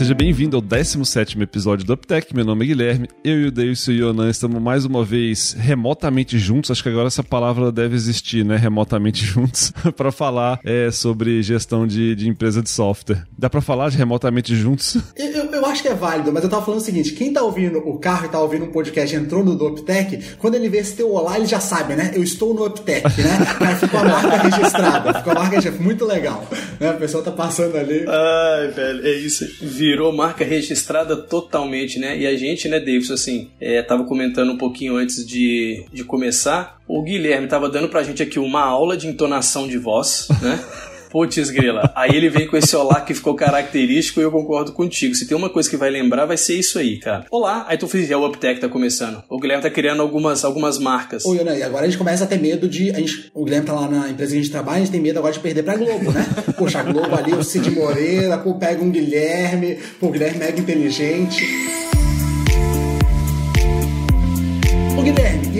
Seja bem-vindo ao 17 episódio do UpTech. Meu nome é Guilherme. Eu e o Deilson e o Yonan estamos mais uma vez remotamente juntos. Acho que agora essa palavra deve existir, né? Remotamente juntos, para falar é, sobre gestão de, de, empresa de software. Dá para falar de remotamente juntos? Eu, eu, acho que é válido, mas eu tava falando o seguinte: quem tá ouvindo o carro e tá ouvindo um podcast entrou no do UpTech, quando ele vê esse teu olá, ele já sabe, né? Eu estou no UpTech, né? Cara, ficou a marca registrada. Ficou a marca registrada. Muito legal. Né? A pessoa tá passando ali. Ai, velho, é isso virou marca registrada totalmente, né? E a gente, né, Davis, assim, é, tava comentando um pouquinho antes de, de começar. O Guilherme tava dando pra gente aqui uma aula de entonação de voz, né? Putz, grila. Aí ele vem com esse olá que ficou característico e eu concordo contigo. Se tem uma coisa que vai lembrar, vai ser isso aí, cara. Olá, aí tu fez é o UpTech tá começando. O Guilherme tá criando algumas, algumas marcas. Oi, Ana, e agora a gente começa a ter medo de. A gente, o Guilherme tá lá na empresa que a gente trabalha, a gente tem medo agora de perder pra Globo, né? Poxa, a Globo ali, o Cid Moreira, pô, pega um Guilherme, pô, o Guilherme é mega inteligente.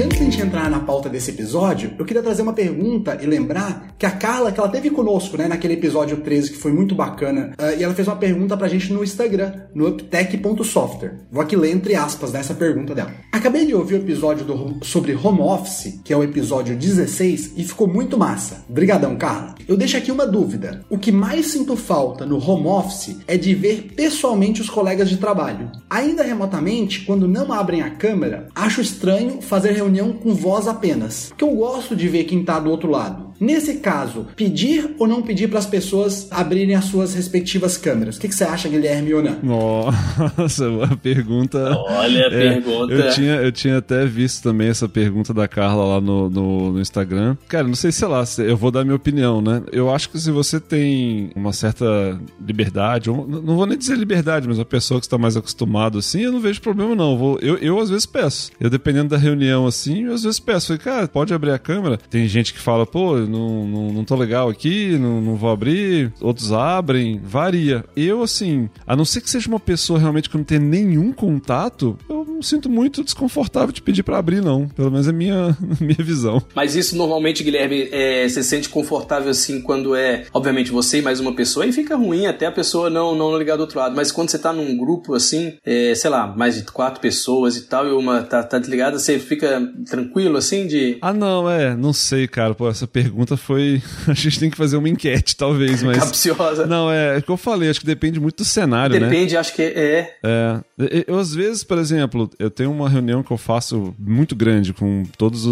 Antes de a gente entrar na pauta desse episódio, eu queria trazer uma pergunta e lembrar que a Carla, que ela teve conosco, né, naquele episódio 13 que foi muito bacana, uh, e ela fez uma pergunta pra gente no Instagram, no uptech.software. Vou aqui ler entre aspas nessa pergunta dela. Acabei de ouvir o episódio do, sobre home office, que é o episódio 16, e ficou muito massa. Obrigadão, Carla. Eu deixo aqui uma dúvida. O que mais sinto falta no home office é de ver pessoalmente os colegas de trabalho. Ainda remotamente, quando não abrem a câmera, acho estranho fazer reunião com voz apenas, porque eu gosto de ver quem está do outro lado. Nesse caso, pedir ou não pedir para as pessoas abrirem as suas respectivas câmeras? O que, que você acha, Guilherme Yonan? Nossa, a pergunta. Olha a é, pergunta. Eu tinha, eu tinha até visto também essa pergunta da Carla lá no, no, no, Instagram. Cara, não sei, sei lá, eu vou dar minha opinião, né? Eu acho que se você tem uma certa liberdade, ou, não vou nem dizer liberdade, mas uma pessoa que está mais acostumado assim, eu não vejo problema não. Eu, vou, eu, eu às vezes peço. Eu dependendo da reunião assim, eu às vezes peço. Falei, cara, pode abrir a câmera? Tem gente que fala, pô, não, não, não tô legal aqui, não, não vou abrir, outros abrem, varia. Eu, assim, a não ser que seja uma pessoa realmente que não tem nenhum contato, eu não sinto muito desconfortável de pedir para abrir, não. Pelo menos é minha, minha visão. Mas isso normalmente, Guilherme, é, você sente confortável assim quando é, obviamente, você e mais uma pessoa, e fica ruim até a pessoa não, não ligar do outro lado. Mas quando você tá num grupo assim, é, sei lá, mais de quatro pessoas e tal, e uma tá, tá desligada, você fica tranquilo assim de. Ah, não, é, não sei, cara. Pô, essa pergunta foi foi. A gente tem que fazer uma enquete, talvez, mas. Capciosa. Não, é, é o que eu falei, acho que depende muito do cenário, depende, né? Depende, acho que é. É. Eu, às vezes, por exemplo, eu tenho uma reunião que eu faço muito grande com todas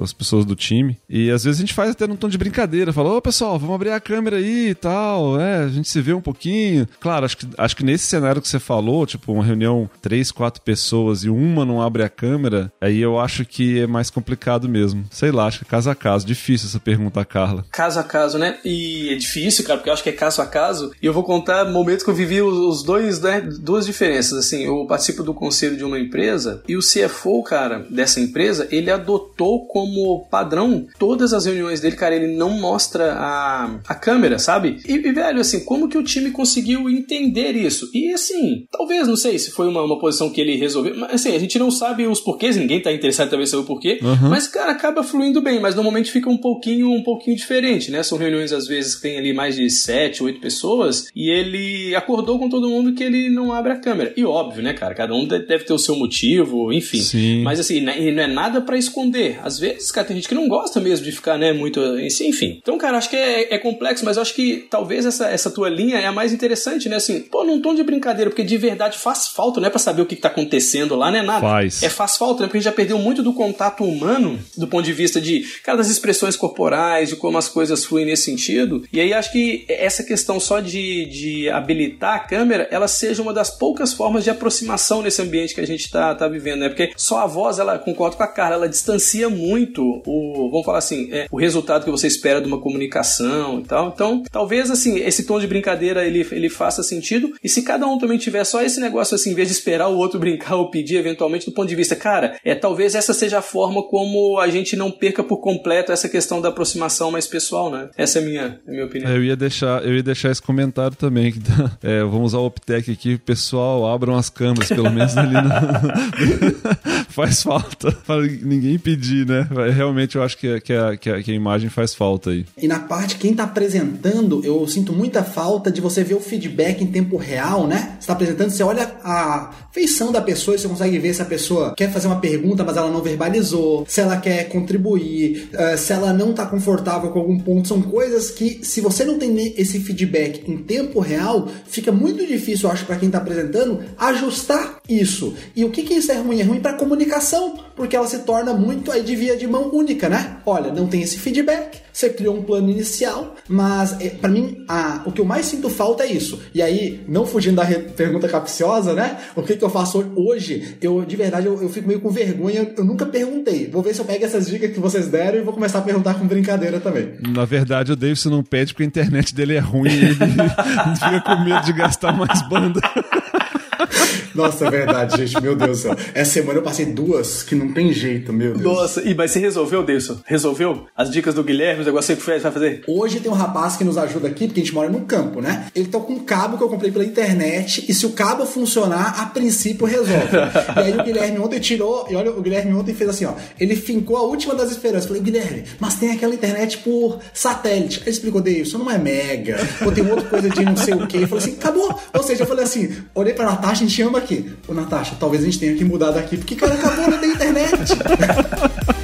as pessoas do time, e às vezes a gente faz até num tom de brincadeira, fala, ô pessoal, vamos abrir a câmera aí e tal, é, a gente se vê um pouquinho. Claro, acho que, acho que nesse cenário que você falou, tipo, uma reunião, três, quatro pessoas e uma não abre a câmera, aí eu acho que é mais complicado mesmo. Sei lá, acho que é caso a caso, difícil essa pergunta Carla? Caso a caso, né? E é difícil, cara, porque eu acho que é caso a caso. E eu vou contar momentos que eu vivi os dois, né? Duas diferenças. Assim, eu participo do conselho de uma empresa e o CFO, cara, dessa empresa, ele adotou como padrão todas as reuniões dele, cara. Ele não mostra a, a câmera, sabe? E, e velho, assim, como que o time conseguiu entender isso? E assim, talvez, não sei se foi uma, uma posição que ele resolveu, mas assim, a gente não sabe os porquês, ninguém tá interessado em saber o porquê, uhum. mas, cara, acaba fluindo bem, mas normalmente fica um pouquinho, um pouquinho pouquinho diferente, né? São reuniões às vezes que tem ali mais de sete, oito pessoas e ele acordou com todo mundo que ele não abre a câmera. E óbvio, né, cara? Cada um deve ter o seu motivo, enfim. Sim. Mas assim, não é nada para esconder. Às vezes, cara, tem gente que não gosta mesmo de ficar, né, muito. Enfim. Então, cara, acho que é, é complexo, mas acho que talvez essa, essa tua linha é a mais interessante, né? Assim, pô, num tom de brincadeira, porque de verdade faz falta, não é pra saber o que, que tá acontecendo lá, né? Nada. Faz. É faz falta, né? Porque a gente já perdeu muito do contato humano do ponto de vista de, cara, das expressões corporais corporais, de como as coisas fluem nesse sentido. E aí acho que essa questão só de, de habilitar a câmera, ela seja uma das poucas formas de aproximação nesse ambiente que a gente está tá vivendo, né? Porque só a voz, ela concordo com a Carla, ela distancia muito o, vamos falar assim, é, o resultado que você espera de uma comunicação e tal. Então, talvez assim, esse tom de brincadeira ele, ele faça sentido. E se cada um também tiver só esse negócio assim, em vez de esperar o outro brincar ou pedir eventualmente do ponto de vista, cara, é talvez essa seja a forma como a gente não perca por completo essa questão da aproximação mais pessoal, né? Essa é a minha, a minha opinião. Eu ia deixar, eu ia deixar esse comentário também. Que, é, vamos usar o Optec aqui, pessoal, abram as câmeras, pelo menos ali no... faz falta. Para ninguém pedir, né? Realmente eu acho que, que, a, que, a, que a imagem faz falta aí. E na parte, quem tá apresentando, eu sinto muita falta de você ver o feedback em tempo real, né? Você tá apresentando, você olha a feição da pessoa e você consegue ver se a pessoa quer fazer uma pergunta, mas ela não verbalizou, se ela quer contribuir, uh, se ela não tá confortável com algum ponto. São coisas que, se você não tem esse feedback em tempo real, fica muito difícil, eu acho, para quem tá apresentando, ajustar isso. E o que que isso é ruim? É ruim para comunicação, porque ela se torna muito aí de via de mão única, né? Olha, não tem esse feedback, você criou um plano inicial, mas é, para mim a, o que eu mais sinto falta é isso. E aí, não fugindo da pergunta capciosa, né? O que, que eu faço hoje? Eu, de verdade, eu, eu fico meio com vergonha, eu nunca perguntei. Vou ver se eu pego essas dicas que vocês deram e vou começar a perguntar com brincadeira também. Na verdade, o Davidson não pede porque a internet dele é ruim e ele fica com medo de gastar mais banda. Nossa, é verdade, gente. Meu Deus do céu. Essa semana eu passei duas que não tem jeito, meu Deus. Nossa, e mas você resolveu, Deilson? Resolveu? As dicas do Guilherme, o negócio que você vai fazer? Hoje tem um rapaz que nos ajuda aqui, porque a gente mora no campo, né? Ele tá com um cabo que eu comprei pela internet, e se o cabo funcionar, a princípio resolve. e aí o Guilherme ontem tirou, e olha, o Guilherme ontem fez assim, ó. Ele fincou a última das esperanças. Falei, Guilherme, mas tem aquela internet por satélite. Ele explicou, Deilson, não é mega, ou tem outra coisa de não sei o quê. Eu falei assim, acabou. Ou seja, eu falei assim, olhei pra Natasha, a gente ama aqui. Ô, Natasha, talvez a gente tenha que mudar daqui, porque, cara, acabou, tem internet.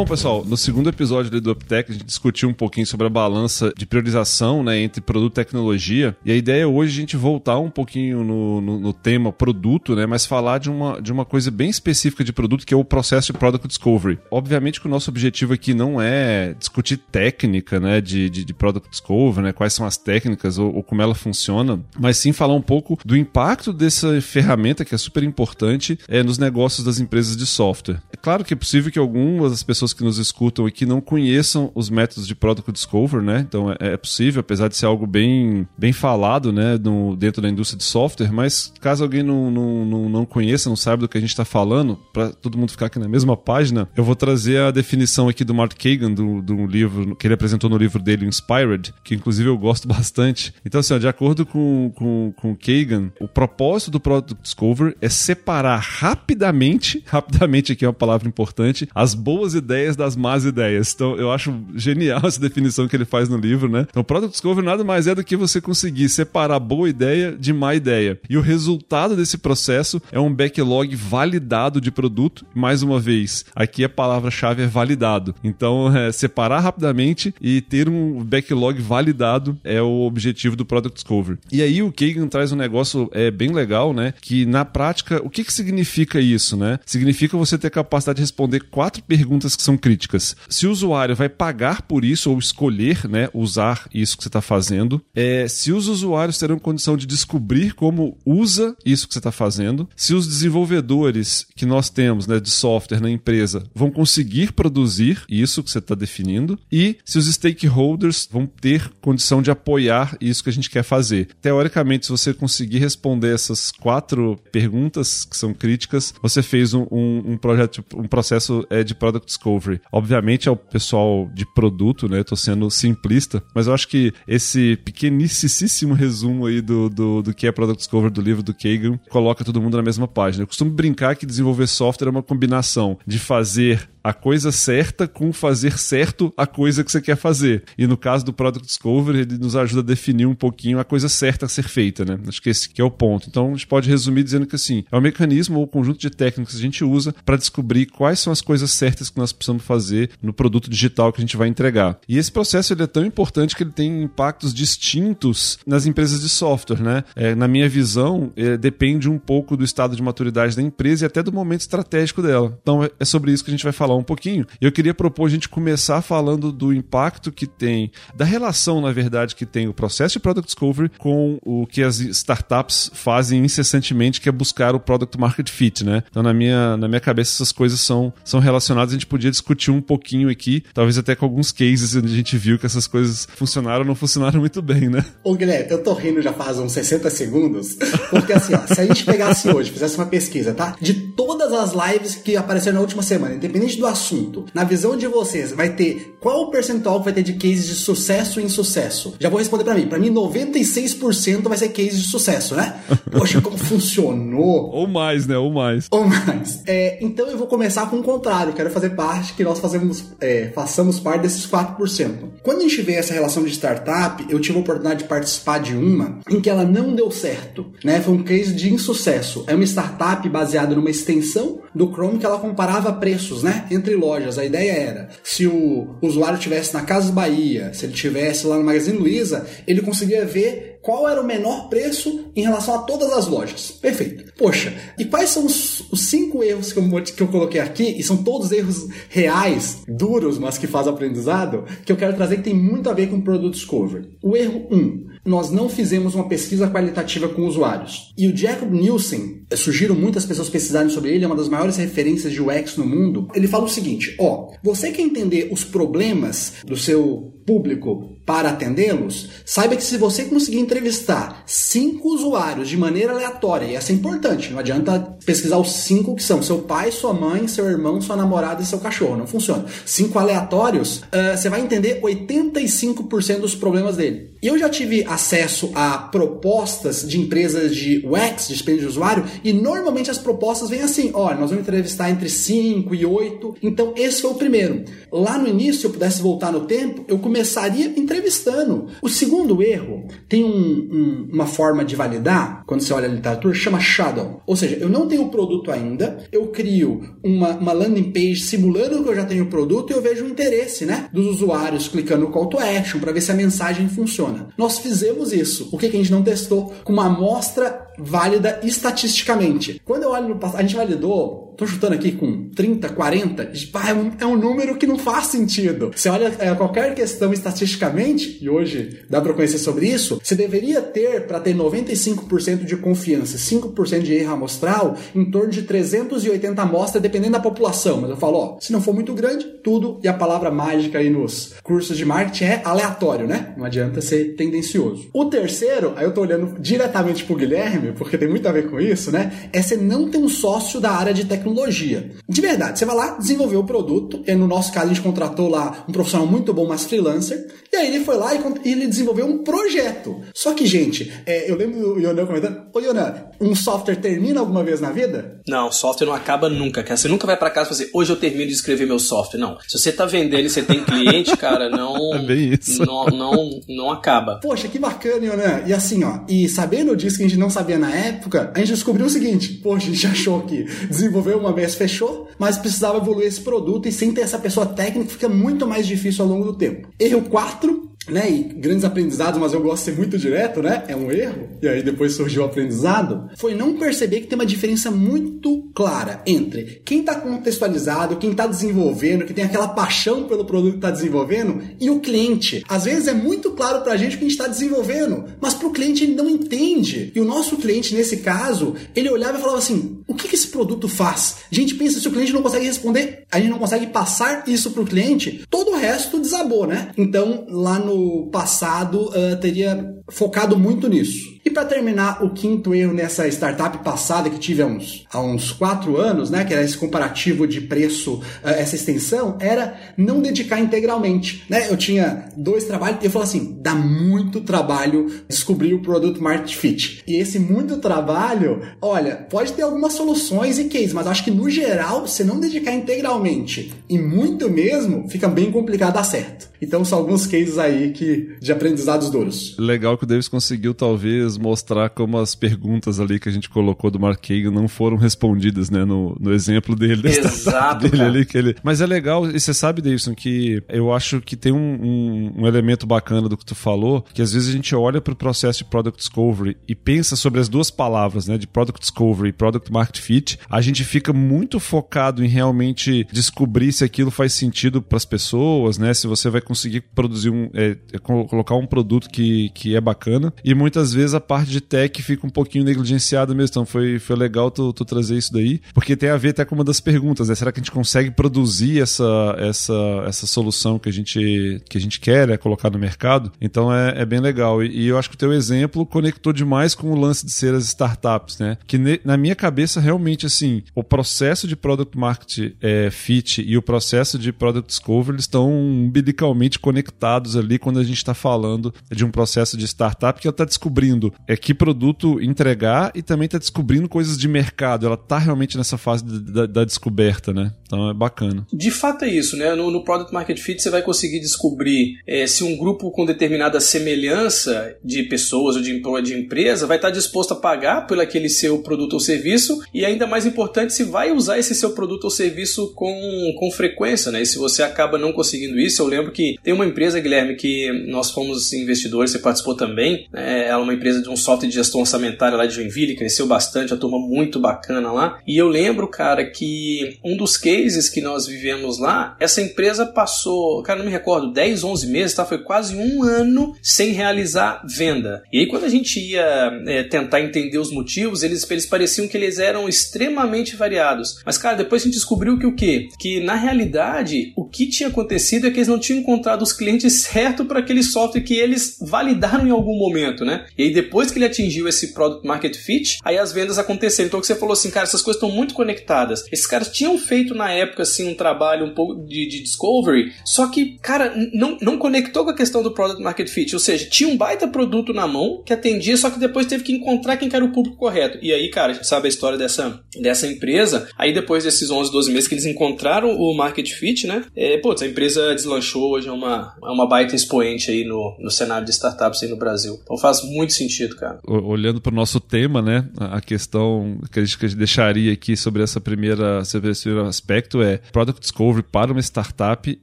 Bom, pessoal, no segundo episódio do UpTech, a gente discutiu um pouquinho sobre a balança de priorização né, entre produto e tecnologia. E a ideia é hoje a gente voltar um pouquinho no, no, no, tema produto, né, mas falar de uma, de uma coisa bem específica de produto, que é o processo de Product Discovery. Obviamente que o nosso objetivo aqui não é discutir técnica né, de, de, de Product Discovery, né, quais são as técnicas ou, ou como ela funciona, mas sim falar um pouco do impacto dessa ferramenta que é super importante é, nos negócios das empresas de software. É claro que é possível que algumas pessoas pessoas que nos escutam e que não conheçam os métodos de Product Discover, né? Então é, é, possível, apesar de ser algo bem, bem falado, né, no, dentro da indústria de software, mas caso alguém não, não, não, não conheça, não saiba do que a gente está falando, para todo mundo ficar aqui na mesma página, eu vou trazer a definição aqui do Mark Kagan, do, do livro que ele apresentou no livro dele, Inspired, que inclusive eu gosto bastante. Então, assim, ó, de acordo com, com, com Kagan, o propósito do Product Discover é separar rapidamente, rapidamente aqui é uma palavra importante, as boas ideias ideias das más ideias. Então, eu acho genial essa definição que ele faz no livro, né? Então, Product Discovery nada mais é do que você conseguir separar boa ideia de má ideia. E o resultado desse processo é um backlog validado de produto. Mais uma vez, aqui a palavra-chave é validado. Então, é, separar rapidamente e ter um backlog validado é o objetivo do Product Discovery. E aí o Kagan traz um negócio é bem legal, né? Que na prática, o que, que significa isso, né? Significa você ter capacidade de responder quatro perguntas são críticas. Se o usuário vai pagar por isso ou escolher né, usar isso que você está fazendo, é, se os usuários terão condição de descobrir como usa isso que você está fazendo, se os desenvolvedores que nós temos né, de software na empresa vão conseguir produzir isso que você está definindo e se os stakeholders vão ter condição de apoiar isso que a gente quer fazer. Teoricamente, se você conseguir responder essas quatro perguntas que são críticas, você fez um, um, um projeto, um processo é, de product discovery Discovery. Obviamente é o pessoal de produto, né? Eu tô sendo simplista, mas eu acho que esse pequeníssimo resumo aí do, do, do que é Product Discovery do livro do Kagan coloca todo mundo na mesma página. Eu costumo brincar que desenvolver software é uma combinação de fazer a coisa certa com fazer certo a coisa que você quer fazer. E no caso do Product Discovery, ele nos ajuda a definir um pouquinho a coisa certa a ser feita, né? Acho que esse que é o ponto. Então, a gente pode resumir dizendo que assim, é um mecanismo ou conjunto de técnicas que a gente usa para descobrir quais são as coisas certas que nós precisamos fazer no produto digital que a gente vai entregar. E esse processo ele é tão importante que ele tem impactos distintos nas empresas de software, né? É, na minha visão, é, depende um pouco do estado de maturidade da empresa e até do momento estratégico dela. Então é, sobre isso que a gente vai falar um pouquinho. Eu queria propor a gente começar falando do impacto que tem, da relação, na verdade, que tem o processo de Product Discovery com o que as startups fazem incessantemente, que é buscar o Product Market Fit, né? Então, na minha, na minha cabeça, essas coisas são, são relacionadas. A gente podia discutir um pouquinho aqui, talvez até com alguns cases onde a gente viu que essas coisas funcionaram ou não funcionaram muito bem, né? Ô, Guilherme, eu tô rindo já faz uns 60 segundos, porque assim, ó, se a gente pegasse hoje, fizesse uma pesquisa, tá? De todas as lives que apareceram na última semana, independente do assunto, na visão de vocês, vai ter qual o percentual que vai ter de cases de sucesso e insucesso? Já vou responder para mim. Para mim, 96% vai ser cases de sucesso, né? Poxa, como funcionou. Ou mais, né? Ou mais. Ou mais. É, então eu vou começar com o contrário. Quero fazer parte, que nós fazemos, é, façamos parte desses 4%. Quando a gente vê essa relação de startup, eu tive a oportunidade de participar de uma em que ela não deu certo, né? Foi um case de insucesso. É uma startup baseada numa extensão do Chrome que ela comparava preços, né? Entre lojas. A ideia era, se o usuário estivesse na Casas Bahia, se ele estivesse lá no Magazine Luiza, ele conseguia ver qual era o menor preço em relação a todas as lojas. Perfeito. Poxa, e quais são os, os cinco erros que eu, que eu coloquei aqui, e são todos erros reais, duros, mas que fazem aprendizado, que eu quero trazer que tem muito a ver com o Product Discovery. O erro 1. Um, nós não fizemos uma pesquisa qualitativa com usuários. E o Jacob Nielsen, eu sugiro muitas pessoas pesquisarem sobre ele, é uma das maiores referências de UX no mundo. Ele fala o seguinte: ó, você quer entender os problemas do seu público para atendê-los, saiba que se você conseguir entrevistar cinco usuários de maneira aleatória, e essa é importante, não adianta pesquisar os cinco que são seu pai, sua mãe, seu irmão, sua namorada e seu cachorro, não funciona. Cinco aleatórios, uh, você vai entender 85% dos problemas dele. E eu já tive acesso a propostas de empresas de UX, de experiência de usuário, e normalmente as propostas vêm assim: olha, nós vamos entrevistar entre 5 e 8. Então, esse foi o primeiro. Lá no início, se eu pudesse voltar no tempo, eu começaria entrevistando. O segundo erro tem um, um, uma forma de validar, quando você olha a literatura, chama shadow. Ou seja, eu não tenho o produto ainda, eu crio uma, uma landing page simulando que eu já tenho o produto e eu vejo o interesse né, dos usuários clicando no call to action para ver se a mensagem funciona. Nós fizemos isso. O que, que a gente não testou? Com uma amostra válida estatisticamente. Quando eu olho no passado, a gente validou, tô chutando aqui com 30, 40, é um, é um número que não faz sentido. Você olha é, qualquer questão estatisticamente, e hoje dá para conhecer sobre isso, você deveria ter, para ter 95% de confiança, 5% de erro amostral, em torno de 380 amostras, dependendo da população. Mas eu falo, ó, se não for muito grande, tudo, e a palavra mágica aí nos cursos de marketing é aleatório, né? Não adianta ser tendencioso. O terceiro, aí eu tô olhando diretamente pro Guilherme, porque tem muito a ver com isso, né? É você não ter um sócio da área de tecnologia. De verdade, você vai lá desenvolver o produto, e no nosso caso a gente contratou lá um profissional muito bom, mas freelancer, e aí ele foi lá e ele desenvolveu um projeto. Só que, gente, é, eu lembro do Yonan comentando, ô Yonan, um software termina alguma vez na vida? Não, software não acaba nunca, cara. Você nunca vai para casa e fazer, assim, hoje eu termino de escrever meu software. Não. Se você tá vendendo e você tem cliente, cara, não. É bem isso. Não, não, não acaba. Poxa, que bacana, Yonan. E assim, ó, e sabendo disso que a gente não sabia na época, a gente descobriu o seguinte: poxa, a gente achou que desenvolver uma vez fechou, mas precisava evoluir esse produto e sem ter essa pessoa técnica fica muito mais difícil ao longo do tempo. Erro 4, né, e grandes aprendizados, mas eu gosto de ser muito direto, né? É um erro. E aí depois surgiu o aprendizado. Foi não perceber que tem uma diferença muito clara entre quem está contextualizado, quem está desenvolvendo, que tem aquela paixão pelo produto que está desenvolvendo, e o cliente. Às vezes é muito claro para a gente que a gente está desenvolvendo, mas para o cliente ele não entende. E o nosso cliente, nesse caso, ele olhava e falava assim: o que, que esse produto faz? A gente pensa, se o cliente não consegue responder, a gente não consegue passar isso para o cliente, todo o resto desabou, né? Então, lá no passado uh, teria focado muito nisso. E para terminar, o quinto erro nessa startup passada que tive há uns, há uns quatro anos, né, que era esse comparativo de preço, uh, essa extensão, era não dedicar integralmente. Né? Eu tinha dois trabalhos e eu falei assim: dá muito trabalho descobrir o produto Market Fit. E esse muito trabalho, olha, pode ter algumas soluções e cases, mas acho que no geral, se não dedicar integralmente e muito mesmo, fica bem complicado dar certo. Então são alguns cases aí aí que de aprendizados duros. Legal que o Davis conseguiu talvez mostrar como as perguntas ali que a gente colocou do Mark Kagan não foram respondidas, né, no, no exemplo dele, Exato, dele ali que ele. Mas é legal, e você sabe, Davidson, que eu acho que tem um, um, um elemento bacana do que tu falou, que às vezes a gente olha para o processo de product discovery e pensa sobre as duas palavras, né, de product discovery e product market fit, a gente fica muito focado em realmente descobrir se aquilo faz sentido para as pessoas, né, se você vai conseguir produzir um, é, é, colocar um produto que, que é bacana. E muitas vezes a parte de tech fica um pouquinho negligenciada mesmo. Então foi, foi legal tu, tu trazer isso daí, porque tem a ver até com uma das perguntas, né? Será que a gente consegue produzir essa, essa, essa solução que a gente, que a gente quer né? colocar no mercado? Então é, é bem legal. E, e, eu acho que o teu exemplo conectou demais com o lance de ser as startups, né? Que ne, na minha cabeça, realmente, assim, o processo de product market é, fit e o processo de product discovery estão umbilicalmente conectados ali quando a gente está falando de um processo de startup que ela está descobrindo é que produto entregar e também está descobrindo coisas de mercado. Ela está realmente nessa fase da, da, descoberta, né? Então é bacana. De fato é isso, né? No, no Product Market Fit você vai conseguir descobrir é, se um grupo com determinada semelhança de pessoas ou de, de empresa vai estar disposto a pagar pelo aquele seu produto ou serviço e ainda mais importante se vai usar esse seu produto ou serviço com, com frequência, né? E se você acaba não conseguindo isso, eu lembro que tem uma empresa, Guilherme, que nós fomos investidores, você participou também, né? ela é uma empresa de um software de gestão orçamentária lá de Joinville, cresceu bastante, a turma muito bacana lá. E eu lembro, cara, que um dos cases que nós vivemos lá, essa empresa passou, cara, não me recordo, 10, 11 meses, tá? Foi quase um ano sem realizar venda. E aí, quando a gente ia é, tentar entender os motivos, eles, eles pareciam que eles eram extremamente variados. Mas, cara, depois a gente descobriu que o quê? Que na realidade, o que tinha acontecido é que eles não tinham encontrado os clientes certos para aquele software que eles validaram em algum momento, né? E aí, depois que ele atingiu esse product market fit, aí as vendas aconteceram. Então, o que você falou assim, cara, essas coisas estão muito conectadas. Esses caras tinham feito na época, assim, um trabalho um pouco de, de discovery, só que, cara, não, não conectou com a questão do product market fit. Ou seja, tinha um baita produto na mão que atendia, só que depois teve que encontrar quem era o público correto. E aí, cara, a gente sabe a história dessa, dessa empresa. Aí, depois desses 11, 12 meses que eles encontraram o market fit, né? É, putz, a empresa deslanchou, hoje é uma, é uma baita expoente aí no, no cenário de startups aí no Brasil. Então faz muito sentido, cara. Olhando para o nosso tema, né? A questão que a gente deixaria aqui sobre essa primeira, sobre esse primeiro aspecto é Product Discovery para uma startup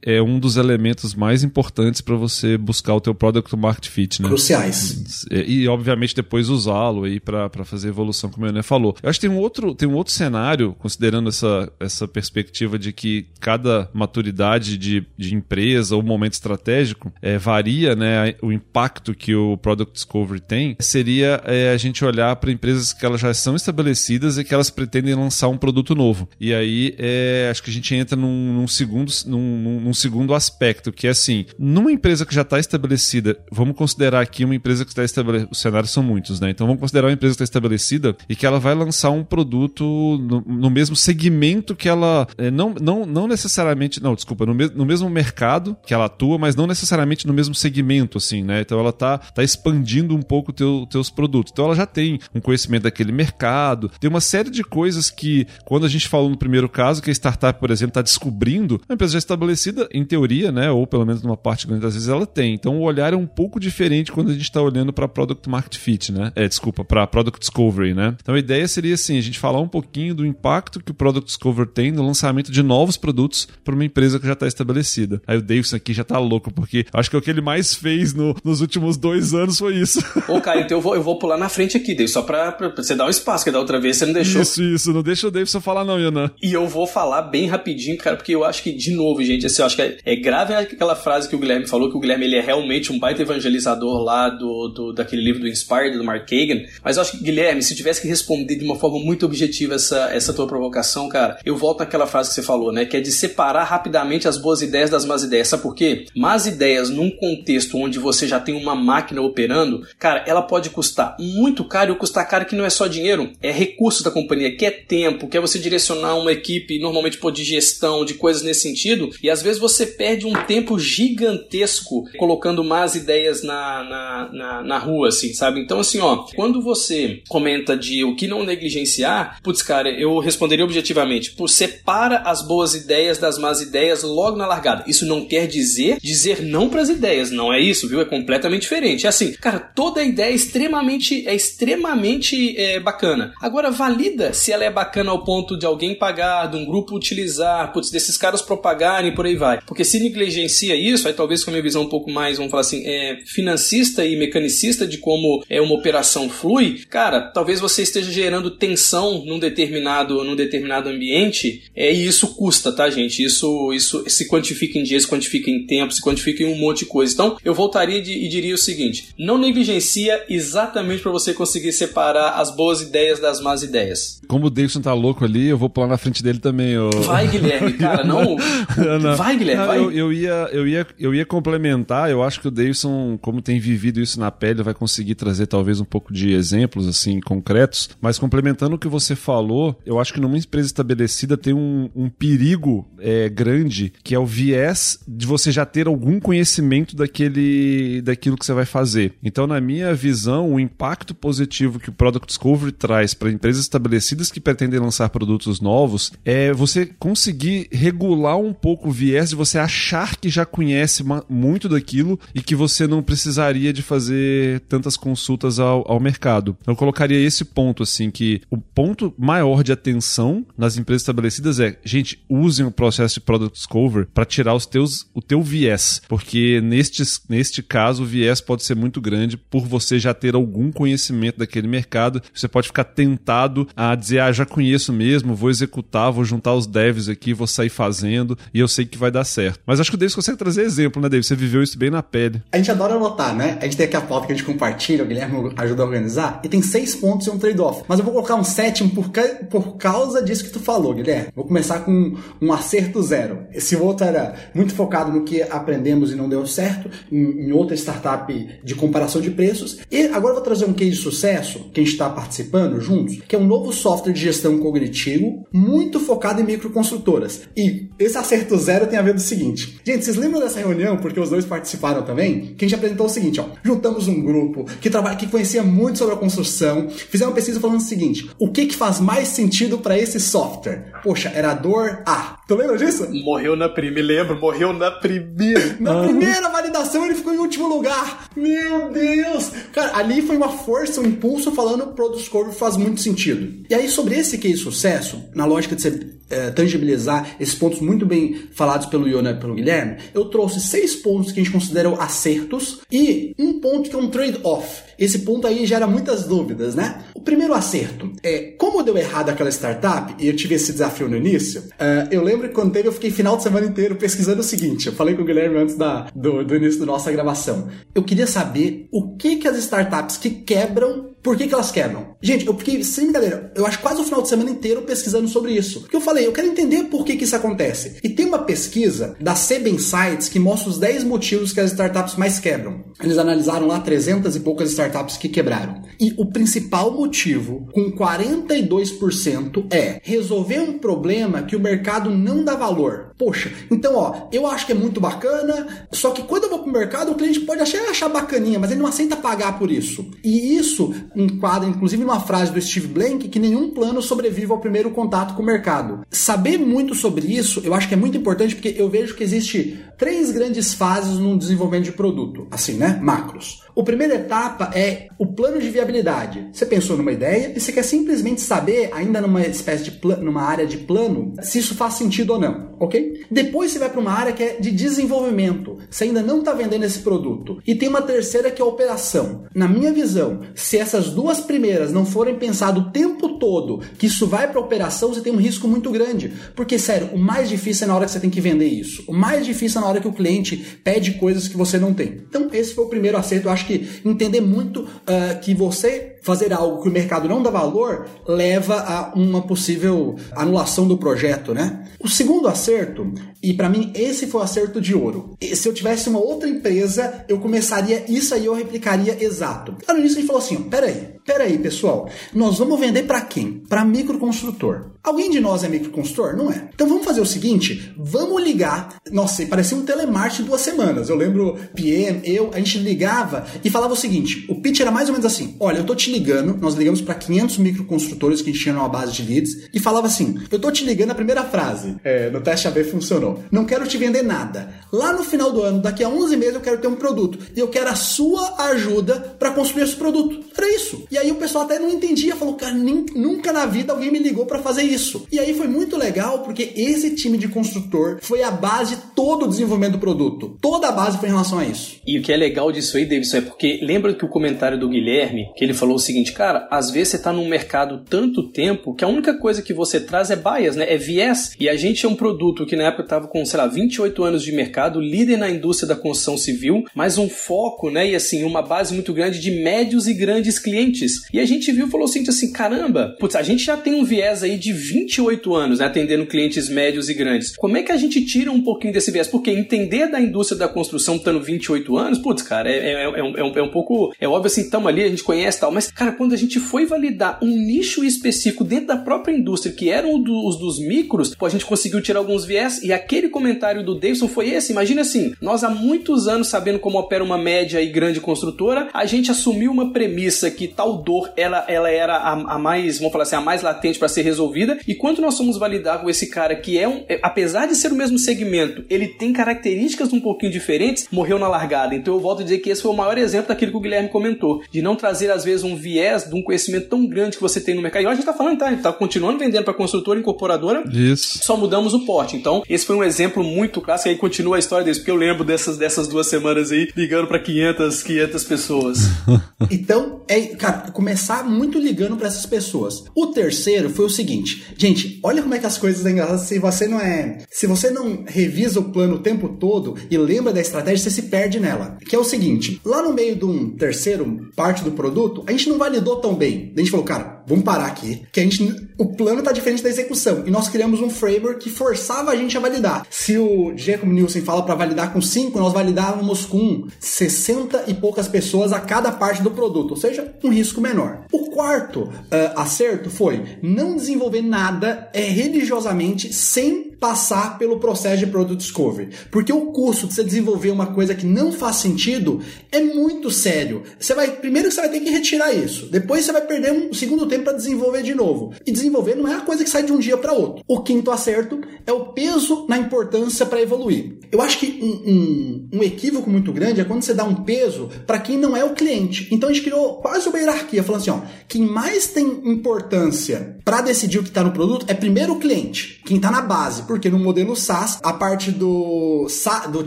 é um dos elementos mais importantes para você buscar o teu Product Market Fit, né? Cruciais. E, e obviamente depois usá-lo aí para fazer evolução, como o Ené falou. Eu acho que tem um outro, tem um outro cenário, considerando essa, essa perspectiva de que cada maturidade de, de empresa ou momento estratégico é, varia, né? O impacto que o Product Discovery tem, seria é, a gente olhar para empresas que elas já são estabelecidas e que elas pretendem lançar um produto novo. E aí é, acho que a gente entra num, num segundo, num, num, segundo aspecto, que é assim, numa empresa que já está estabelecida, vamos considerar aqui uma empresa que está estabelecida, os cenários são muitos, né? Então vamos considerar uma empresa que está estabelecida e que ela vai lançar um produto no, no mesmo segmento que ela, é, não, não, não necessariamente, não, desculpa, no, me, no mesmo mercado que ela atua, mas não necessariamente no mesmo segmento, assim, né? Então ela tá, tá expandindo um pouco teu, teus produtos. Então ela já tem um conhecimento daquele mercado, tem uma série de coisas que, quando a gente falou no primeiro caso, que a startup, por exemplo, está descobrindo, a empresa já estabelecida, em teoria, né? Ou pelo menos numa parte grande das vezes ela tem. Então o olhar é um pouco diferente quando a gente está olhando para Product Market Fit, né? É, desculpa, para Product Discovery, né? Então a ideia seria assim, a gente falar um pouquinho do impacto que o Product Discovery tem no lançamento de novos produtos para uma empresa que já está estabelecida. Aí o Davidson aqui já tá louco, porque acho que o que ele mais fez no, nos últimos dois anos foi isso. Ô, cara, então eu vou, eu vou pular na frente aqui, David, só pra, pra, você dar um espaço, que da outra vez você não deixou. Isso, isso, não deixa o Davidson falar não, Yonan. E eu vou falar bem rapidinho, cara, porque eu acho que, de novo, gente, assim, eu acho que é, é grave aquela frase que o Guilherme falou, que o Guilherme ele é realmente um baita evangelizador lá do, do daquele livro do Inspired, do Mark Kagan, mas eu acho que, Guilherme, se tivesse que responder de uma forma muito objetiva essa, essa tua provocação, cara, eu volto naquela frase que você falou, né, que é de separar rapidamente as boas ideias das más ideias. Sabe por quê? Más ideias num contexto onde você já tem uma máquina operando, cara, ela pode custar muito caro e custar caro que não é só dinheiro, é recursos da companhia, que é tempo, que é você direcionar uma equipe normalmente pô, de gestão, de coisas nesse sentido, e às vezes você perde um tempo gigantesco colocando más ideias na, na, na, na rua, assim, sabe? Então, assim, ó, quando você comenta de o que não negligenciar, putz, cara, eu responderia objetivamente, por separa as boas ideias das más ideias logo na largada. Isso não quer dizer dizer não para as ideias, não é isso, viu? É completamente diferente. É assim, cara, toda ideia é extremamente, é extremamente é, bacana. Agora, valida se ela é bacana ao ponto de alguém pagar, de um grupo utilizar, putz, desses caras propagarem por aí vai. Porque se negligencia isso, aí talvez com a minha visão um pouco mais, vamos falar assim, é, financista e mecanicista de como é uma operação flui, cara, talvez você esteja gerando tensão num determinado, num determinado ambiente, é, e isso custa, tá, gente? Isso, isso se quantifica em dias, se quantifica em tempo, se quantifica em um monte de coisa. Então, eu voltaria de, e diria o seguinte: não negligencia exatamente para você conseguir separar as boas ideias das más ideias. Como o Davidson tá louco ali, eu vou pular na frente dele também. Eu... Vai, Guilherme, cara, não. não. Vai, Guilherme, vai. Eu, eu, ia, eu, ia, eu ia complementar, eu acho que o Davidson, como tem vivido isso na pele, vai conseguir trazer talvez um pouco de exemplos assim concretos, mas complementando o que você falou, eu acho que numa empresa estabelecida tem um, um perigo é, grande que é o viés de você já ter algum conhecimento daquele, daquilo que você vai fazer. Então, na minha visão, o impacto positivo que o Product Discovery traz para empresas estabelecidas que pretendem lançar produtos novos é você conseguir regular um pouco o viés de você achar que já conhece muito daquilo e que você não precisaria de fazer tantas consultas ao, ao mercado. Eu colocaria esse ponto, assim, que o ponto maior de atenção nas empresas estabelecidas é, gente, usem o processo de Product Discovery para tirar os teus, o teu viés, porque neste, neste caso o viés pode ser muito grande por você já ter algum conhecimento daquele mercado. Você pode ficar tentado a dizer, ah, já conheço mesmo, vou executar, vou juntar os devs aqui, vou sair fazendo e eu sei que vai dar certo. Mas acho que o Davis consegue trazer exemplo, né, Davis? Você viveu isso bem na pele. A gente adora anotar, né? A gente tem aqui a pauta que a gente compartilha, o Guilherme ajuda a organizar, e tem seis pontos e um trade-off. Mas eu vou colocar um sétimo por, por causa disso que tu falou, Guilherme. Vou começar com um acerto zero. Esse outro era muito focado no que aprendemos e não deu certo, em, em outra startup de comparação de preços. E agora eu vou trazer um case de sucesso que a gente está participando juntos, que é um novo software de gestão cognitivo, muito focado em microconstrutoras. E esse acerto zero tem a ver do seguinte. Gente, vocês lembram dessa reunião, porque os dois participaram também, que a gente apresentou o seguinte, ó. Juntamos um grupo que trabalha, que conhecia muito sobre a construção, fizemos uma pesquisa falando o seguinte: o que, que faz mais sentido para esse software? Poxa, era a dor A. Tu lembra disso? Morreu na primeira, lembro, morreu na primeira. Na primeira validação ele ficou em último lugar. Meu Deus! Cara, ali foi uma força, um impulso falando pro Discovery faz muito sentido. E aí, sobre esse case sucesso, na lógica de ser é, tangibilizar esses pontos muito bem falados pelo Iona e pelo Guilherme, eu trouxe seis pontos que a gente considera acertos e um ponto que é um trade-off. Esse ponto aí gera muitas dúvidas, né? O primeiro acerto é como deu errado aquela startup, e eu tive esse desafio no início. Uh, eu lembro que quando teve, eu fiquei final de semana inteiro pesquisando o seguinte: eu falei com o Guilherme antes da, do, do início da nossa gravação. Eu queria saber o que, que as startups que quebram por que, que elas quebram? Gente, eu fiquei, sem brincadeira, eu acho quase o final de semana inteiro pesquisando sobre isso. Porque eu falei, eu quero entender por que, que isso acontece. E tem uma pesquisa da CB Insights que mostra os 10 motivos que as startups mais quebram. Eles analisaram lá 300 e poucas startups que quebraram. E o principal motivo, com 42%, é resolver um problema que o mercado não dá valor. Poxa, então ó, eu acho que é muito bacana, só que quando eu vou pro mercado, o cliente pode achar, achar bacaninha, mas ele não aceita pagar por isso. E isso enquadra, inclusive, numa frase do Steve Blank, que nenhum plano sobrevive ao primeiro contato com o mercado. Saber muito sobre isso, eu acho que é muito importante, porque eu vejo que existe três grandes fases no desenvolvimento de produto, assim, né? Macros. A primeira etapa é o plano de viabilidade. Você pensou numa ideia e você quer simplesmente saber, ainda numa espécie de numa área de plano, se isso faz sentido ou não, ok? Depois você vai para uma área que é de desenvolvimento. Você ainda não está vendendo esse produto. E tem uma terceira que é a operação. Na minha visão, se essas duas primeiras não forem pensadas o tempo todo que isso vai para operação, você tem um risco muito grande. Porque, sério, o mais difícil é na hora que você tem que vender isso. O mais difícil é na hora que o cliente pede coisas que você não tem. Então, esse foi o primeiro acerto. Eu acho que entender muito uh, que você fazer algo que o mercado não dá valor leva a uma possível anulação do projeto, né? O segundo acerto, projeto e para mim esse foi o acerto de ouro. E se eu tivesse uma outra empresa, eu começaria isso aí eu replicaria exato. Lá no início ele falou assim: peraí, Peraí, pessoal, nós vamos vender para quem? Para microconstrutor. Alguém de nós é microconstrutor? Não é. Então vamos fazer o seguinte: vamos ligar. Nossa, parecia um telemarketing duas semanas. Eu lembro, PM, eu, a gente ligava e falava o seguinte: o pitch era mais ou menos assim: olha, eu tô te ligando, nós ligamos para 500 microconstrutores que a gente tinha numa base de leads e falava assim: eu tô te ligando a primeira frase. É, no teste AB funcionou. Não quero te vender nada. Lá no final do ano, daqui a 11 meses, eu quero ter um produto e eu quero a sua ajuda para construir esse produto. Era isso. E aí o pessoal até não entendia, falou: cara, nem, nunca na vida alguém me ligou para fazer isso. E aí foi muito legal porque esse time de construtor foi a base todo o desenvolvimento do produto. Toda a base foi em relação a isso. E o que é legal disso aí, Davidson, é porque lembra que o comentário do Guilherme, que ele falou o seguinte, cara, às vezes você tá num mercado tanto tempo que a única coisa que você traz é bias, né? É viés. E a gente é um produto que na época tava com, sei lá, 28 anos de mercado, líder na indústria da construção civil, mas um foco, né? E assim, uma base muito grande de médios e grandes clientes. E a gente viu e falou assim, assim, caramba, putz, a gente já tem um viés aí de 28 anos, né? Atendendo clientes médios e grandes. Como é que a gente tira um pouquinho desse viés? Porque entender da indústria da construção estando 28 anos, putz, cara, é, é, é, um, é, um, é um pouco. É óbvio assim, estamos ali, a gente conhece tal, mas, cara, quando a gente foi validar um nicho específico dentro da própria indústria, que eram os dos micros, pô, a gente conseguiu tirar alguns viés, e aquele comentário do Davidson foi esse. Imagina assim, nós há muitos anos sabendo como opera uma média e grande construtora, a gente assumiu uma premissa que tal dor ela, ela era a, a mais, vamos falar assim, a mais latente para ser resolvida, e quando nós fomos validar com esse cara que é um, é, apesar de ser o mesmo segmento, ele tem características um pouquinho diferentes, morreu na largada. Então eu volto a dizer que esse foi o maior exemplo daquilo que o Guilherme comentou, de não trazer às vezes um viés de um conhecimento tão grande que você tem no mercado. E a gente tá falando, tá? A gente tá continuando vendendo para construtora, incorporadora. Isso. Só mudamos o porte. Então, esse foi um exemplo muito clássico. Aí continua a história desse, porque eu lembro dessas, dessas duas semanas aí, ligando para 500, 500 pessoas. então, é, cara, começar muito ligando para essas pessoas. O terceiro foi o seguinte, gente, olha como é que as coisas é engraçadas. Se você não é, se você não revisa o plano o tempo todo e lembra da estratégia, você se perde nela. Que é o seguinte, lá no meio de um terceiro parte do produto, a gente não validou tão bem. A gente falou, cara, vamos parar aqui, que a gente, o plano tá diferente da execução. E nós criamos um framework que forçava a gente a validar. Se o Jacob Nielsen fala para validar com 5, nós validávamos com 60 e poucas pessoas a cada parte do produto, ou seja, um risco menor. O quarto uh, acerto foi não desenvolver nada é, religiosamente sem passar pelo processo de Product Discovery. Porque o custo de você desenvolver uma coisa que não faz sentido é muito sério. Você vai, primeiro você vai ter que retirar isso. Depois você vai perder um segundo tempo para desenvolver de novo. E desenvolver não é uma coisa que sai de um dia para outro. O quinto acerto é o peso na importância para evoluir. Eu acho que um, um, um, equívoco muito grande é quando você dá um peso para quem não é o cliente. Então a gente criou quase uma hierarquia, falando assim, ó, quem mais tem importância para decidir o que está no produto é primeiro o cliente, quem está na base, porque no modelo SaaS a parte do do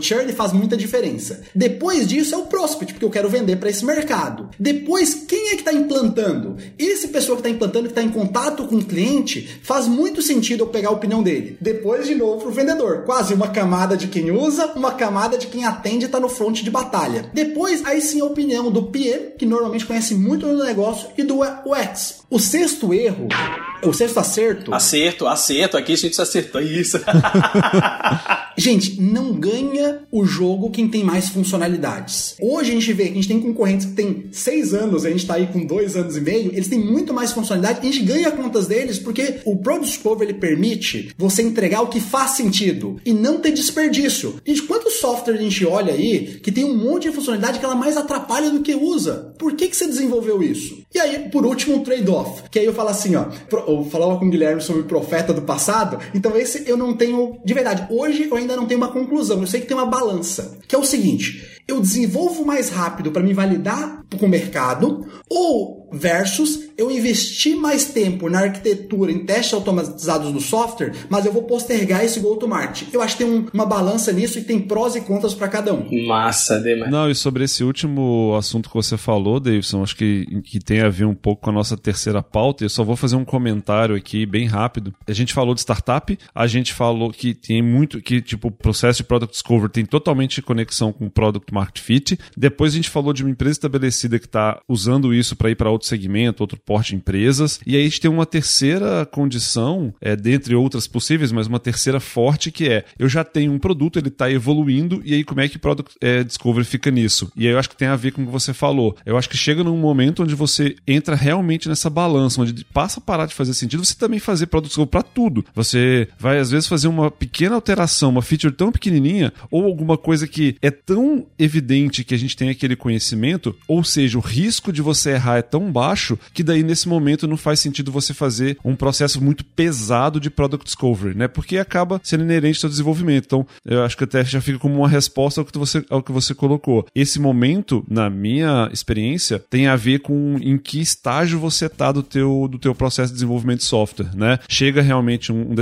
churn faz muita diferença. Depois disso é o prospect, porque eu quero vender para esse mercado. Depois, quem é que está implantando? Esse pessoa que está implantando, que está em contato com o cliente, faz muito sentido eu pegar a opinião dele. Depois, de novo, o vendedor. Quase uma camada de quem usa, uma camada de quem atende e está no front de batalha. Depois, aí sim a opinião do PM, que normalmente conhece muito do negócio, e do UX. O sexto erro, o sexto acerto. Acerto, acerto, aqui a gente acertou isso. gente, não ganha o jogo quem tem mais funcionalidades. Hoje a gente vê que a gente tem concorrentes que tem seis anos, a gente tá aí com dois anos e meio, eles têm muito mais funcionalidade a gente ganha contas deles porque o Product Discovery ele permite você entregar o que faz sentido e não ter desperdício. Gente, quantos software a gente olha aí que tem um monte de funcionalidade que ela mais atrapalha do que usa? Por que, que você desenvolveu isso? E aí, por último, um trade-off. Que aí eu falo assim, ó, eu falava com o Guilherme sobre o profeta do passado, então esse eu não tenho, de verdade, hoje eu ainda não tenho uma conclusão, eu sei que tem uma balança, que é o seguinte, eu desenvolvo mais rápido para me validar com o mercado ou versus eu investir mais tempo na arquitetura, em testes automatizados do software, mas eu vou postergar esse go-to-market. Eu acho que tem um, uma balança nisso e tem prós e contras para cada um. Massa, demais. Não, e sobre esse último assunto que você falou, Davidson, acho que, que tem a ver um pouco com a nossa terceira pauta, eu só vou fazer um comentário aqui bem rápido. A gente falou de startup, a gente falou que tem muito, que tipo, o processo de Product Discovery tem totalmente conexão com Product Market Fit. Depois a gente falou de uma empresa estabelecida que está usando isso para ir para outros outro segmento, outro porte de empresas. E aí a gente tem uma terceira condição, é, dentre outras possíveis, mas uma terceira forte que é: eu já tenho um produto, ele está evoluindo, e aí como é que Product é, Discovery fica nisso? E aí eu acho que tem a ver com o que você falou. Eu acho que chega num momento onde você entra realmente nessa balança, onde passa a parar de fazer sentido você também fazer Product Discovery para tudo. Você vai às vezes fazer uma pequena alteração, uma feature tão pequenininha, ou alguma coisa que é tão evidente que a gente tem aquele conhecimento, ou seja, o risco de você errar é tão baixo que daí nesse momento não faz sentido você fazer um processo muito pesado de Product Discovery, né? Porque acaba sendo inerente ao desenvolvimento. Então, eu acho que até já fica como uma resposta ao que você, ao que você colocou. Esse momento, na minha experiência, tem a ver com em que estágio você está do teu, do teu processo de desenvolvimento de software, né? Chega realmente um, um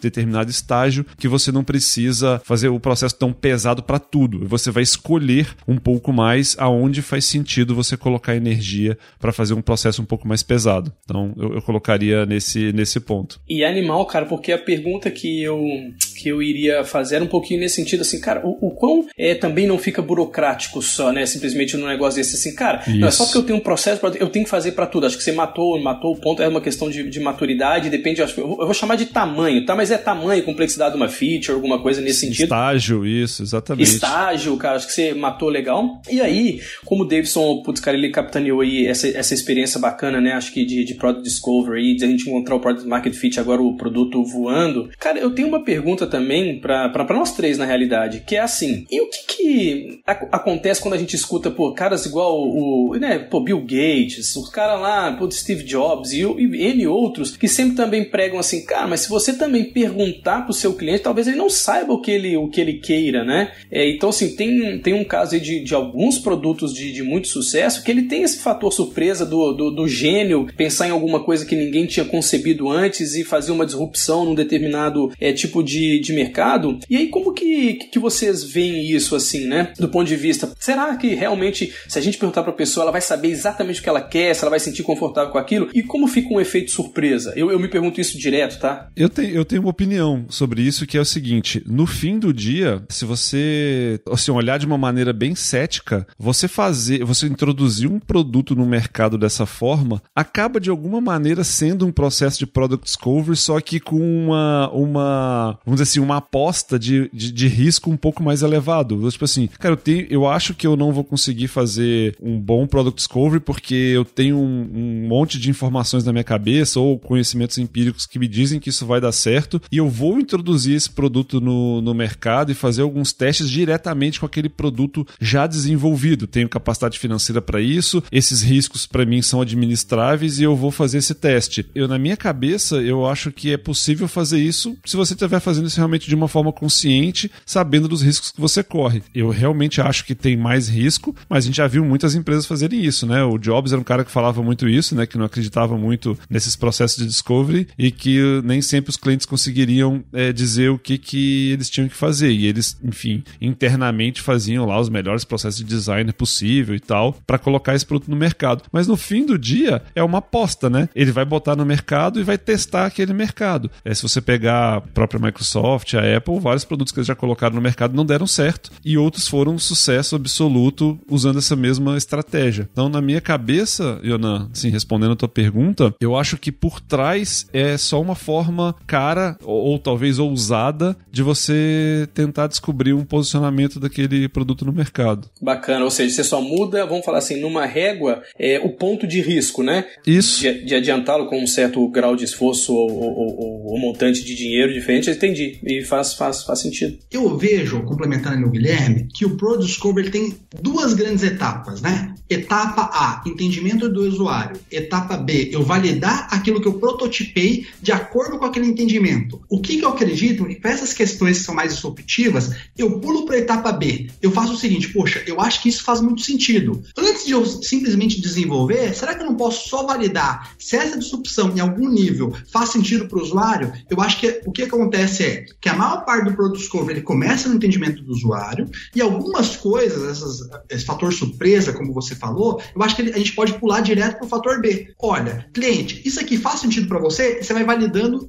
determinado estágio que você não precisa fazer o processo tão pesado para tudo. Você vai escolher um pouco mais aonde faz sentido você colocar energia para fazer um processo um pouco mais pesado. Então, eu, eu colocaria nesse, nesse ponto. E animal, cara, porque a pergunta que eu que eu iria fazer era um pouquinho nesse sentido, assim, cara, o, o quão é, também não fica burocrático só, né? Simplesmente num negócio desse, assim, cara, não é só porque eu tenho um processo, pra, eu tenho que fazer para tudo. Acho que você matou, matou o ponto, é uma questão de, de maturidade, depende, acho, eu, vou chamar de tamanho, tá? Mas é tamanho, complexidade de uma feature, alguma coisa nesse sentido. Estágio, isso, exatamente. Estágio, cara, acho que você matou legal. E aí, como o Davidson, putz, cara, ele capitaneou aí essa, essa experiência bacana, né? Acho que de, de Product Discovery, de a gente encontrar o Product Market Fit, agora o produto voando. Cara, eu tenho uma pergunta também para nós três, na realidade, que é assim: e o que, que acontece quando a gente escuta, pô, caras igual o, né, pô, Bill Gates, os caras lá, pô, Steve Jobs e, e outros, que sempre também pregam assim, cara, mas se você também perguntar pro seu cliente, talvez ele não saiba o que ele, o que ele queira, né? É, então, assim, tem, tem um caso aí de, de alguns produtos de, de muito sucesso que ele tem esse fator surpresa do, do, do gênio pensar em alguma coisa que ninguém tinha concebido antes e fazer uma disrupção num determinado é, tipo de, de mercado. E aí, como que, que vocês veem isso, assim, né? Do ponto de vista, será que realmente, se a gente perguntar pra pessoa, ela vai saber exatamente o que ela quer, se ela vai se sentir confortável com aquilo? E como fica um efeito surpresa? Eu, eu me pergunto isso direto, tá? Eu tenho, eu tenho uma opinião sobre isso, que é o seguinte: no fim do dia, se você assim, olhar de uma maneira bem cética, você fazer, você introduzir um produto no mercado dessa forma, acaba de alguma maneira sendo um processo de product discovery, só que com uma, uma vamos assim, uma aposta de, de, de risco um pouco mais elevado. Tipo assim, cara, eu, tenho, eu acho que eu não vou conseguir fazer um bom product discovery porque eu tenho um, um monte de informações na minha cabeça ou conhecimentos empíricos que me dizem que isso vai dar certo e eu vou introduzir esse produto no, no mercado e fazer alguns testes diretamente com aquele produto já desenvolvido. Tenho capacidade financeira para isso, esses riscos para mim são administráveis e eu vou fazer esse teste. Eu, na minha cabeça, eu acho que é possível fazer isso se você estiver fazendo isso realmente de uma forma consciente, sabendo dos riscos que você corre. Eu realmente acho que tem mais risco, mas a gente já viu muitas empresas fazerem isso, né? O Jobs era um cara que falava muito isso, né? Que não acreditava muito nesses processos de discovery e que nem sempre os clientes conseguiriam é, dizer o que, que eles tinham que fazer. E eles, enfim, internamente faziam lá os melhores processos de design possível e tal, para colocar esse produto no mercado. Mas no fim do dia, é uma aposta, né? Ele vai botar no mercado e vai testar aquele mercado. É, se você pegar a própria Microsoft, a Apple, vários produtos que eles já colocaram no mercado não deram certo e outros foram um sucesso absoluto usando essa mesma estratégia. Então, na minha cabeça, Yonan, assim, respondendo a tua pergunta, eu acho que por trás é só uma forma cara ou, ou talvez ousada de você tentar descobrir um posicionamento daquele produto no mercado. Bacana, ou seja, você só muda, vamos falar assim, numa régua, é, o ponto de risco, né? Isso. De, de adiantá-lo com um certo grau de esforço ou, ou, ou, ou montante de dinheiro diferente, eu entendi. E faz, faz, faz sentido. Eu vejo, complementando o Guilherme, que o Pro Discovery tem duas grandes etapas, né? Etapa A, entendimento do usuário. Etapa B, eu validar aquilo que eu prototipei de acordo com aquele entendimento. O que, que eu acredito? Para essas questões que são mais disruptivas, eu pulo para a etapa B. Eu faço o seguinte, poxa, eu acho que isso faz muito sentido. Antes de eu simplesmente desenvolver, será que eu não posso só validar se essa disrupção em algum nível faz sentido para o usuário? Eu acho que o que acontece é, que a maior parte do Product Discovery ele começa no entendimento do usuário e algumas coisas, essas, esse fator surpresa, como você falou, eu acho que a gente pode pular direto para o fator B. Olha, cliente, isso aqui faz sentido para você? Você vai validando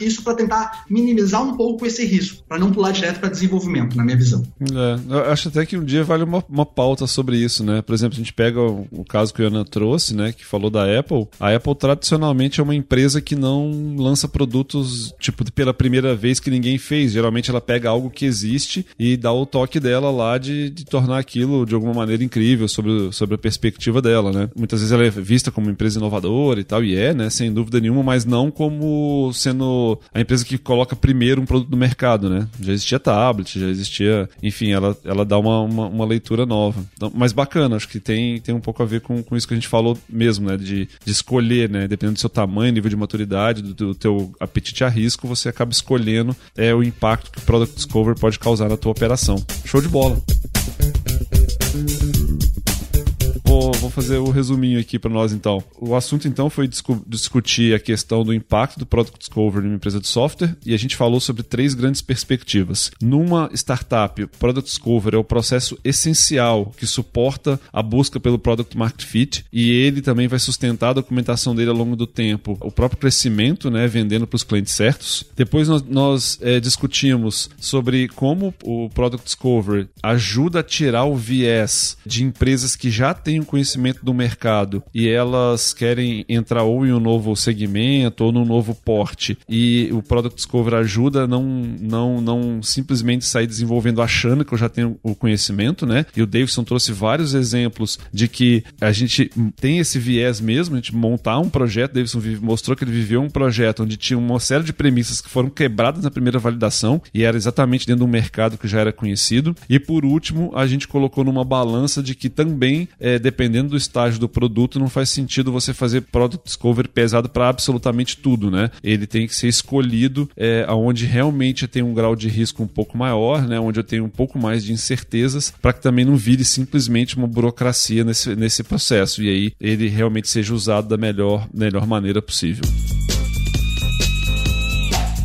isso para tentar minimizar um pouco esse risco, para não pular direto para desenvolvimento, na minha visão. É, eu acho até que um dia vale uma, uma pauta sobre isso, né? Por exemplo, a gente pega o, o caso que o Ana trouxe, né, que falou da Apple. A Apple tradicionalmente é uma empresa que não lança produtos tipo pela primeira vez que ninguém fez. Geralmente ela pega algo que existe e dá o toque dela lá de, de tornar aquilo de alguma maneira incrível sobre, sobre a perspectiva dela, né? Muitas vezes ela é vista como empresa inovadora e tal, e é, né? Sem dúvida nenhuma, mas não como sendo a empresa que coloca primeiro um produto no mercado, né? Já existia tablet, já existia. Enfim, ela, ela dá uma, uma, uma leitura nova. Então, mas bacana, acho que tem, tem um pouco a ver com, com isso que a gente falou mesmo, né? De, de escolher, né? Dependendo do seu tamanho, nível de maturidade, do, do teu apetite a risco, você acaba escolhendo é, o impacto que o Product Discovery pode causar na tua operação. Show de bola! Vou, vou fazer o resuminho aqui para nós então. O assunto então foi discu discutir a questão do impacto do Product Discovery numa empresa de software e a gente falou sobre três grandes perspectivas. Numa startup, o Product Discovery é o processo essencial que suporta a busca pelo Product Market Fit e ele também vai sustentar a documentação dele ao longo do tempo, o próprio crescimento, né, vendendo para os clientes certos. Depois nós, nós é, discutimos sobre como o Product Discovery ajuda a tirar o viés de empresas que já têm um conhecimento do mercado e elas querem entrar ou em um novo segmento ou num novo porte e o Product Discovery ajuda a não, não, não simplesmente sair desenvolvendo achando que eu já tenho o conhecimento, né? E o Davidson trouxe vários exemplos de que a gente tem esse viés mesmo, a gente montar um projeto, Davidson mostrou que ele viveu um projeto onde tinha uma série de premissas que foram quebradas na primeira validação e era exatamente dentro de um mercado que já era conhecido. E por último, a gente colocou numa balança de que também é, dependendo do estágio do produto, não faz sentido você fazer product discovery pesado para absolutamente tudo, né? Ele tem que ser escolhido é, onde realmente tem um grau de risco um pouco maior, né? Onde eu tenho um pouco mais de incertezas, para que também não vire simplesmente uma burocracia nesse, nesse processo. E aí ele realmente seja usado da melhor, melhor maneira possível.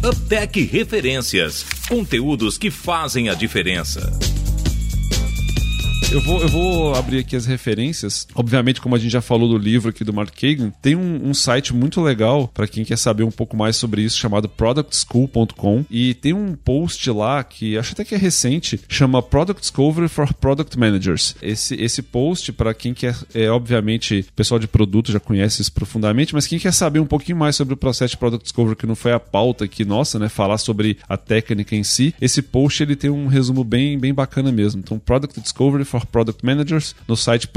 Uptech Referências. Conteúdos que fazem a diferença. Eu vou, eu vou abrir aqui as referências. Obviamente, como a gente já falou do livro aqui do Mark Kagan, tem um, um site muito legal para quem quer saber um pouco mais sobre isso, chamado productschool.com. E tem um post lá que acho até que é recente, chama Product Discovery for Product Managers. Esse, esse post, para quem quer, é obviamente, pessoal de produto já conhece isso profundamente, mas quem quer saber um pouquinho mais sobre o processo de Product Discovery, que não foi a pauta aqui nossa, né? Falar sobre a técnica em si, esse post ele tem um resumo bem, bem bacana mesmo. Então, Product Discovery for for Product Managers no site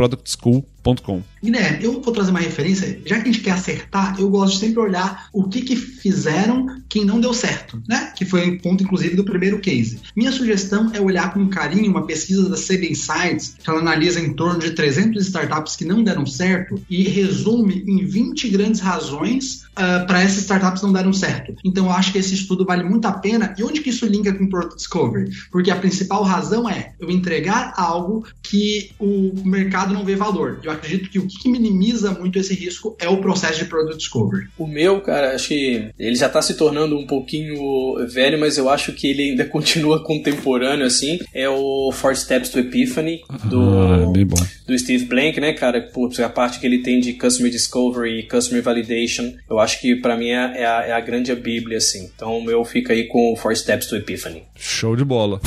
Guilherme, eu vou trazer uma referência. Já que a gente quer acertar, eu gosto de sempre olhar o que, que fizeram que não deu certo, né? Que foi o ponto, inclusive, do primeiro case. Minha sugestão é olhar com carinho uma pesquisa da CB Insights, que ela analisa em torno de 300 startups que não deram certo e resume em 20 grandes razões uh, ah, para essas startups não deram certo. Então, eu acho que esse estudo vale muito a pena. E onde que isso linka com Product Discovery? Porque a principal razão é eu entregar algo que o mercado não vê valor. Eu acredito que o que minimiza muito esse risco é o processo de Product Discovery. O meu, cara, acho que ele já está se tornando um pouquinho velho, mas eu acho que ele ainda continua contemporâneo, assim. É o Four Steps to Epiphany, do, ah, é do Steve Blank, né, cara? Por a parte que ele tem de Customer Discovery e Customer Validation, eu acho que para mim é, é, a, é a grande bíblia, assim. Então o meu fica aí com o Four Steps to Epiphany. Show de bola.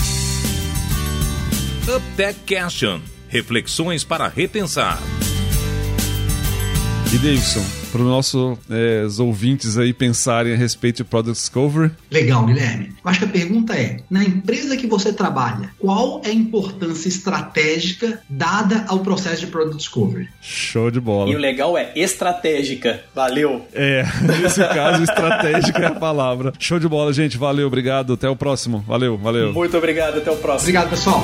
Uptech Question. Reflexões para repensar. E Davidson, para os nossos é, ouvintes aí pensarem a respeito de Product Discovery? Legal, Guilherme. Eu acho que a pergunta é: na empresa que você trabalha, qual é a importância estratégica dada ao processo de Product Discovery? Show de bola. E o legal é estratégica. Valeu. É, nesse caso, estratégica é a palavra. Show de bola, gente. Valeu, obrigado. Até o próximo. Valeu, valeu. Muito obrigado. Até o próximo. Obrigado, pessoal.